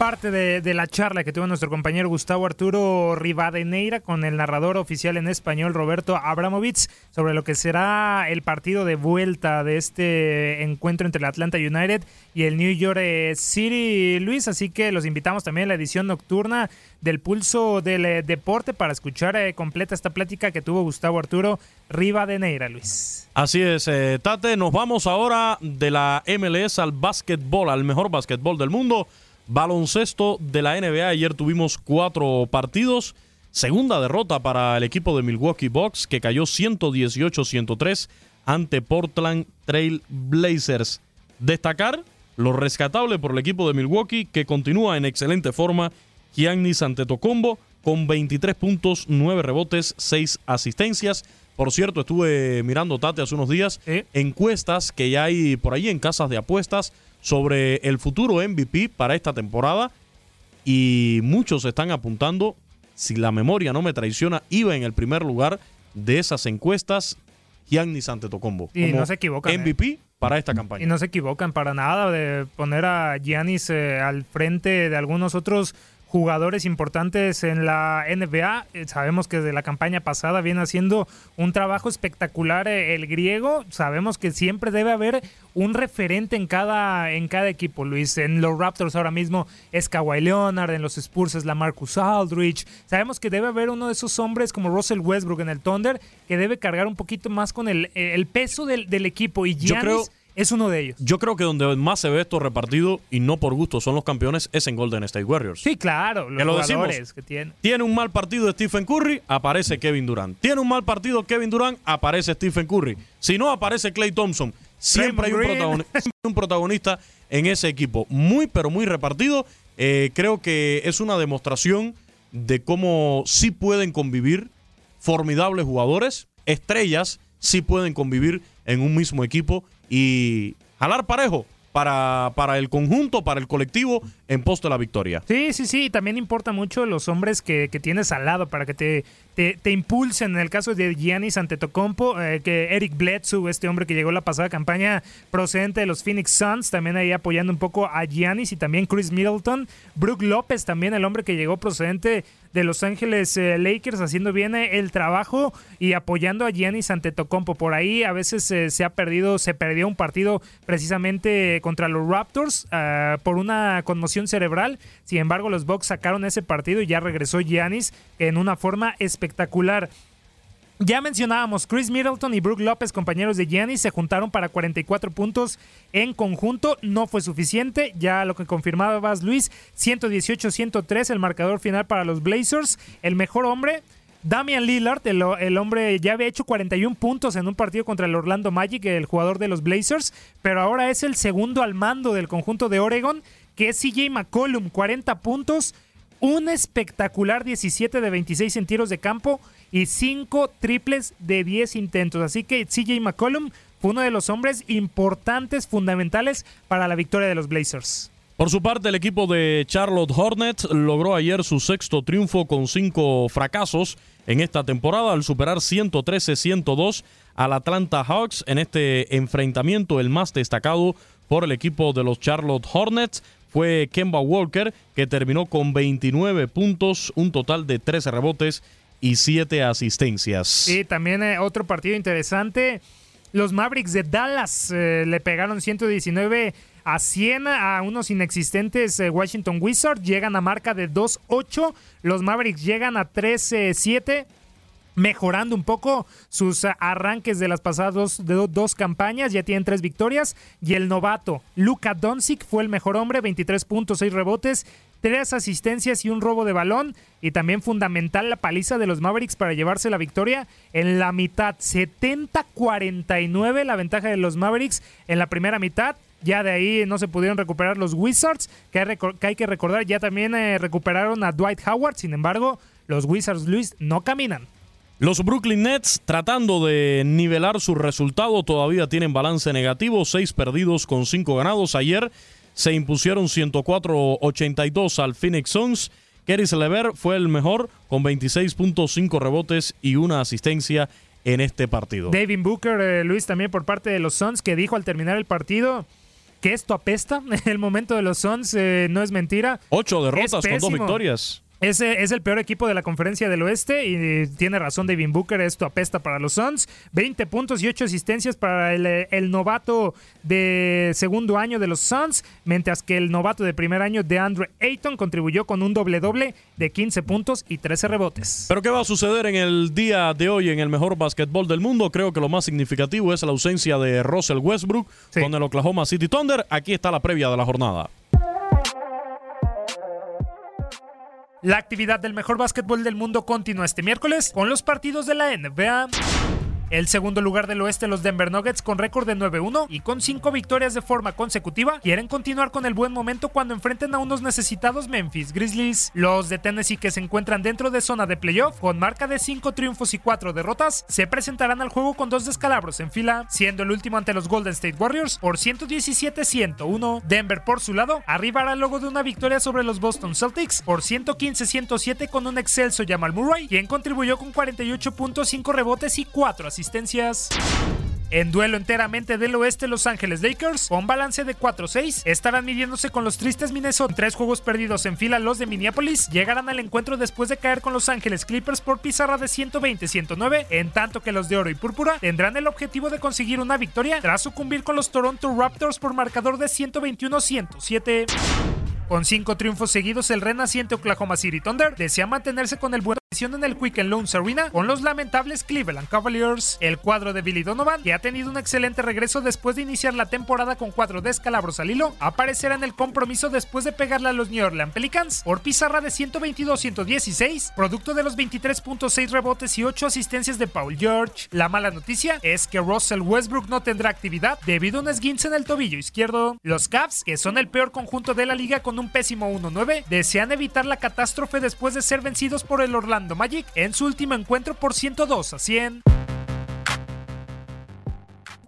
S4: Parte de, la charla que tuvo nuestro compañero Gustavo Arturo Rivadeneira con el narrador oficial en español Roberto Abramovich sobre lo que será el partido de vuelta de este encuentro entre el Atlanta United y el New York eh, City Luis. Así que los invitamos también a la edición nocturna del Pulso del eh, Deporte para escuchar eh, completa esta plática que tuvo Gustavo Arturo Rivadeneira, Luis.
S3: Así es, eh, Tate. Nos vamos ahora de la MLS al básquetbol, al mejor básquetbol del mundo. Baloncesto de la NBA. Ayer tuvimos cuatro partidos. Segunda derrota para el equipo de Milwaukee Bucks, que cayó 118-103 ante Portland Trail Blazers. Destacar lo rescatable por el equipo de Milwaukee, que continúa en excelente forma. Giannis Antetokounmpo con 23 puntos, 9 rebotes, 6 asistencias. Por cierto, estuve mirando Tate hace unos días encuestas que ya hay por ahí en casas de apuestas sobre el futuro MVP para esta temporada y muchos están apuntando, si la memoria no me traiciona, iba en el primer lugar de esas encuestas Giannis Antetokounmpo
S4: Y
S3: como
S4: no se equivocan, ¿eh?
S3: MVP para esta campaña.
S4: Y no se equivocan para nada de poner a Giannis eh, al frente de algunos otros jugadores importantes en la NBA. Eh, sabemos que de la campaña pasada viene haciendo un trabajo espectacular eh, el griego. Sabemos que siempre debe haber un referente en cada, en cada equipo, Luis. En los Raptors ahora mismo es Kawhi Leonard, en los Spurs es la Marcus Aldridge. Sabemos que debe haber uno de esos hombres como Russell Westbrook en el Thunder que debe cargar un poquito más con el, el peso del, del equipo. Y
S3: Yo
S4: Giannis
S3: creo-
S4: es uno de ellos.
S3: Yo creo que donde más se ve esto repartido y no por gusto son los campeones es en Golden State Warriors.
S4: Sí, claro, los
S3: Que lo decimos.
S4: que tienen.
S3: Tiene un mal partido Stephen Curry, aparece Kevin Durant. Tiene un mal partido Kevin Durant, aparece Stephen Curry. Si no, aparece Clay Thompson. Siempre hay un,
S4: Green.
S3: protagoni- siempre hay [laughs] un protagonista en ese equipo. Muy, pero muy repartido. Eh, creo que es una demostración de cómo sí pueden convivir formidables jugadores, estrellas, sí pueden convivir en un mismo equipo y jalar parejo para, para el conjunto, para el colectivo, en pos de la victoria.
S4: Sí, sí, sí. También importa mucho los hombres que, que tienes al lado para que te, te, te impulsen. En el caso de Giannis Antetokounmpo, eh, que Eric Bledsoe, este hombre que llegó la pasada campaña procedente de los Phoenix Suns, también ahí apoyando un poco a Giannis y también Chris Middleton. Brook López, también el hombre que llegó procedente de Los Ángeles eh, Lakers haciendo bien eh, el trabajo y apoyando a Giannis Antetokounmpo. Por ahí a veces eh, se ha perdido, se perdió un partido precisamente contra los Raptors por una conmoción cerebral. Sin embargo, los Bucks sacaron ese partido y ya regresó Giannis en una forma espectacular. Ya mencionábamos, Chris Middleton y Brook López, compañeros de Giannis, se juntaron para 44 puntos en conjunto. No fue suficiente, ya lo que confirmabas Luis, 118-103 el marcador final para los Blazers. El mejor hombre, Damian Lillard, el, el, hombre ya había hecho 41 puntos en un partido contra el Orlando Magic, el jugador de los Blazers, pero ahora es el segundo al mando del conjunto de Oregon, que es CJ McCollum, 40 puntos, un espectacular 17 de 26 en tiros de campo y 5 triples de 10 intentos. Así que CJ McCollum fue uno de los hombres importantes, fundamentales para la victoria de los Blazers.
S3: Por su parte, el equipo de Charlotte Hornets logró ayer su sexto triunfo con cinco fracasos en esta temporada al superar 113-102 al Atlanta Hawks en este enfrentamiento, el más destacado por el equipo de los Charlotte Hornets fue Kemba Walker, que terminó con 29 puntos, un total de 13 rebotes y 7 asistencias.
S4: Sí, también eh, otro partido interesante. Los Mavericks de Dallas eh, le pegaron 119 a 100 a unos inexistentes eh, Washington Wizards. Llegan a marca de 2-8. Los Mavericks llegan a 13-7 mejorando un poco sus arranques de las pasadas dos, campañas, ya tienen tres victorias. Y el novato Luka Doncic fue el mejor hombre, 23 puntos, 6 rebotes, tres asistencias y un robo de balón. Y también fundamental la paliza de los Mavericks para llevarse la victoria en la mitad, 70-49 la ventaja de los Mavericks en la primera mitad. Ya de ahí no se pudieron recuperar los Wizards, que hay, que, hay que recordar, ya también eh, recuperaron a Dwight Howard, sin embargo, los Wizards Luis no caminan.
S3: Los Brooklyn Nets, tratando de nivelar su resultado, todavía tienen balance negativo, seis perdidos con cinco ganados. Ayer se impusieron 104-82 al Phoenix Suns. Keris Lever fue el mejor con 26.5 rebotes y una asistencia en este partido.
S4: David Booker, eh, Luis, también por parte de los Suns, que dijo al terminar el partido que esto apesta. [laughs] El momento de los Suns eh, no es mentira.
S3: Ocho derrotas con dos victorias.
S4: Ese es el peor equipo de la conferencia del oeste y tiene razón David Booker, esto apesta para los Suns. 20 puntos y 8 asistencias para el, el, novato de segundo año de los Suns, mientras que el novato de primer año de Andre Ayton contribuyó con un doble doble de 15 puntos y 13 rebotes.
S3: Pero ¿qué va a suceder en el día de hoy en el mejor básquetbol del mundo? Creo que lo más significativo es la ausencia de Russell Westbrook sí. con el Oklahoma City Thunder. Aquí está la previa de la jornada.
S4: La actividad del mejor básquetbol del mundo continúa este miércoles con los partidos de la NBA. El segundo lugar del oeste, los Denver Nuggets, con récord de 9-1 y con 5 victorias de forma consecutiva, quieren continuar con el buen momento cuando enfrenten a unos necesitados Memphis Grizzlies. Los de Tennessee, que se encuentran dentro de zona de playoff, con marca de 5 triunfos y 4 derrotas, se presentarán al juego con dos descalabros en fila, siendo el último ante los Golden State Warriors por 117-101. Denver, por su lado, arribará luego de una victoria sobre los Boston Celtics por 115-107 con un excelso Jamal Murray, quien contribuyó con 48.5 rebotes y 4 asistencias En duelo enteramente del oeste, Los Ángeles Lakers, con balance de 4-6, estarán midiéndose con los tristes Minnesota. Tres juegos perdidos en fila, los de Minneapolis llegarán al encuentro después de caer con Los Ángeles Clippers por pizarra de 120-109, en tanto que los de oro y púrpura tendrán el objetivo de conseguir una victoria tras sucumbir con los Toronto Raptors por marcador de 121-107. Con cinco triunfos seguidos, el renaciente Oklahoma City Thunder desea mantenerse con el buen en el Quicken Loans Arena con los lamentables Cleveland Cavaliers. El cuadro de Billy Donovan, que ha tenido un excelente regreso después de iniciar la temporada con cuatro descalabros al hilo, aparecerá en el compromiso después de pegarle a los New Orleans Pelicans por pizarra de 122-116, producto de los 23.6 rebotes y 8 asistencias de Paul George. La mala noticia es que Russell Westbrook no tendrá actividad debido a un esguince en el tobillo izquierdo. Los Cavs, que son el peor conjunto de la liga con un pésimo 1-9, desean evitar la catástrofe después de ser vencidos por el Orlando Magic en su último encuentro por 102 a 100.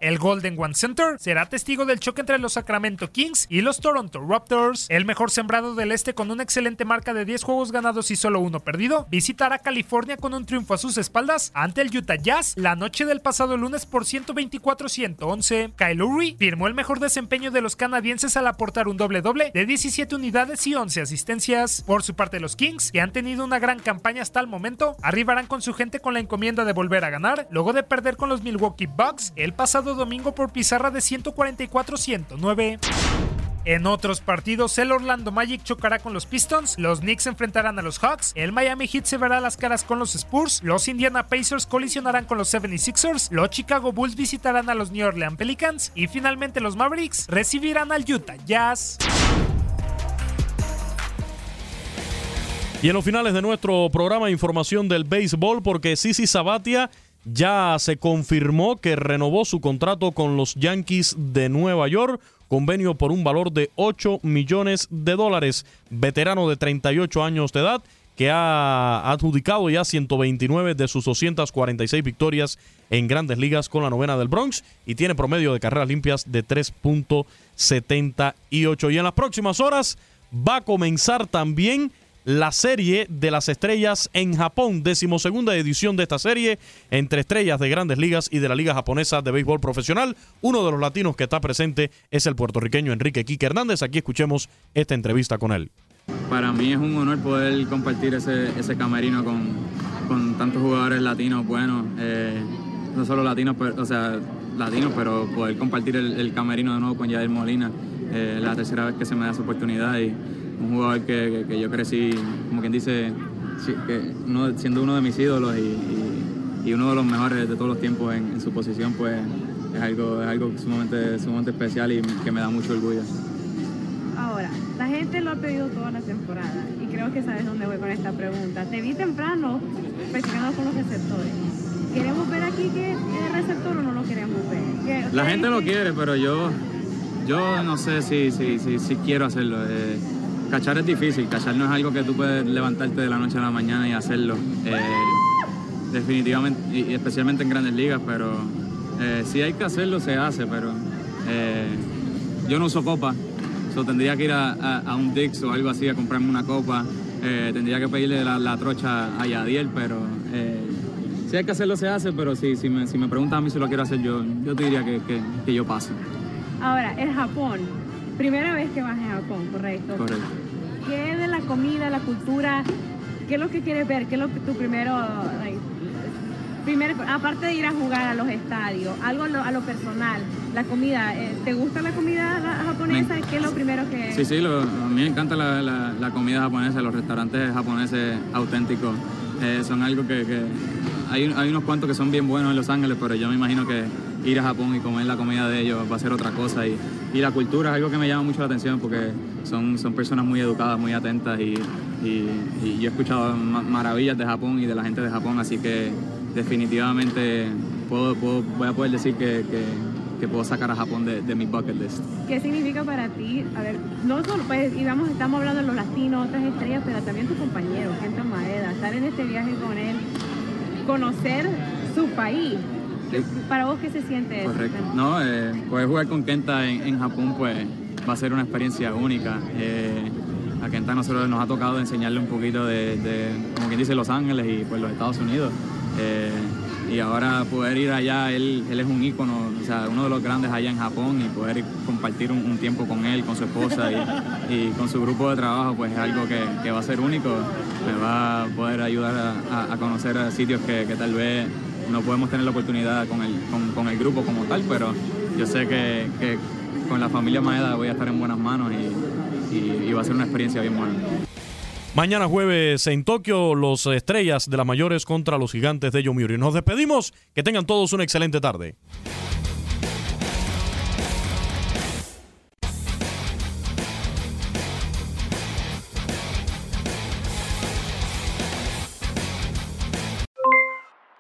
S4: El Golden One Center será testigo del choque entre los Sacramento Kings y los Toronto Raptors. El mejor sembrado del este con una excelente marca de 10 juegos ganados y solo uno perdido, visitará California con un triunfo a sus espaldas ante el Utah Jazz la noche del pasado lunes por 124-111. Kyle Lowry firmó el mejor desempeño de los canadienses al aportar un doble-doble de 17 unidades y 11 asistencias. Por su parte, los Kings, que han tenido una gran campaña hasta el momento, arribarán con su gente con la encomienda de volver a ganar, luego de perder con los Milwaukee Bucks el pasado domingo por pizarra de 144-109. En otros partidos, el Orlando Magic chocará con los Pistons, los Knicks enfrentarán a los Hawks, el Miami Heat se verá las caras con los Spurs, los Indiana Pacers colisionarán con los 76ers, los Chicago Bulls visitarán a los New Orleans Pelicans y finalmente los Mavericks recibirán al Utah Jazz.
S3: Y en los finales de nuestro programa, información del béisbol, porque Sisi Sabatia ya se confirmó que renovó su contrato con los Yankees de Nueva York, convenio por un valor de 8 millones de dólares. Veterano de 38 años de edad que ha adjudicado ya 129 de sus 246 victorias en grandes ligas con la novena del Bronx y tiene promedio de carreras limpias de 3.78. Y en las próximas horas va a comenzar también la serie de las estrellas en Japón, decimosegunda edición de esta serie entre estrellas de grandes ligas y de la Liga Japonesa de Béisbol Profesional. Uno de los latinos que está presente es el puertorriqueño Enrique Quique Hernández. Aquí escuchemos esta entrevista con él.
S11: Para mí es un honor poder compartir ese, ese camerino con, con, tantos jugadores latinos buenos, eh, no solo latinos, pero, o sea, latinos, pero poder compartir el, camerino de nuevo con Yadir Molina. Eh, la tercera vez que se me da esa oportunidad y un jugador que, que, yo crecí, como quien dice, que siendo uno de mis ídolos y, y, uno de los mejores de todos los tiempos en, su posición, pues es algo, es algo sumamente, sumamente especial y que me da mucho orgullo.
S12: Ahora, la gente lo ha pedido toda la temporada y creo que sabes dónde voy con esta pregunta. Te vi temprano presionando con los receptores. ¿Queremos ver aquí que es receptor o no lo queremos ver?
S11: La gente lo quiere, pero yo, yo no sé si, si, si, si quiero hacerlo. Eh, cachar es difícil, cachar no es algo que tú puedes levantarte de la noche a la mañana y hacerlo. Eh, definitivamente, y especialmente en grandes ligas, pero eh, si hay que hacerlo, se hace, pero eh, yo no uso copa, so, tendría que ir a, un Dix o algo así a comprarme una copa, tendría que pedirle la, trocha a Yadiel, pero si hay que hacerlo, se hace, pero si, si, me, si me preguntas a mí si lo quiero hacer, yo, yo te diría que, que yo paso.
S12: Ahora, el Japón, primera vez que vas a Japón, ¿correcto?
S11: Correcto.
S12: ¿Qué de la comida, la cultura, qué es lo que quieres ver? ¿Qué es lo que tú primero, primero aparte de ir a jugar a los estadios, algo a lo, personal, la comida, eh, ¿te gusta la comida japonesa? ¿Qué es lo primero que...?
S11: Sí, sí, a mí me encanta la, comida japonesa, los restaurantes japoneses auténticos. Eh, son algo que, hay, hay unos cuantos que son bien buenos en Los Ángeles, pero yo me imagino que ir a Japón y comer la comida de ellos va a ser otra cosa. Y, y la cultura es algo que me llama mucho la atención porque son, son personas muy educadas, muy atentas y, y, yo he escuchado maravillas de Japón y de la gente de Japón, así que definitivamente puedo, voy a poder decir que, que, puedo sacar a Japón de, de, mi bucket list.
S12: ¿Qué significa para ti? A ver, no solo, pues, digamos, estamos hablando de los latinos, otras estrellas, pero también tus compañeros, gente Maeda, estar en este viaje con él, conocer su país, ¿Para vos qué se siente
S11: Correcto. No, eh, poder jugar con Kenta en, Japón pues va a ser una experiencia única. Eh, a Kenta nosotros nos ha tocado enseñarle un poquito de, como quien dice, Los Ángeles y pues los Estados Unidos. Eh, y ahora poder ir allá, él, él es un ícono, o sea, uno de los grandes allá en Japón y poder compartir un, tiempo con él, con su esposa y, con su grupo de trabajo, pues es algo que, va a ser único. Me va a poder ayudar a, conocer sitios que, que tal vez no podemos tener la oportunidad con el, con, el grupo como tal, pero yo sé que, con la familia Maeda voy a estar en buenas manos y, va a ser una experiencia bien buena.
S3: Mañana jueves en Tokio, los estrellas de las mayores contra los gigantes de Yomiuri. Nos despedimos, que tengan todos una excelente tarde.